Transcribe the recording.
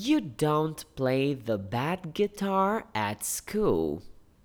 You don't play the bad guitar at school.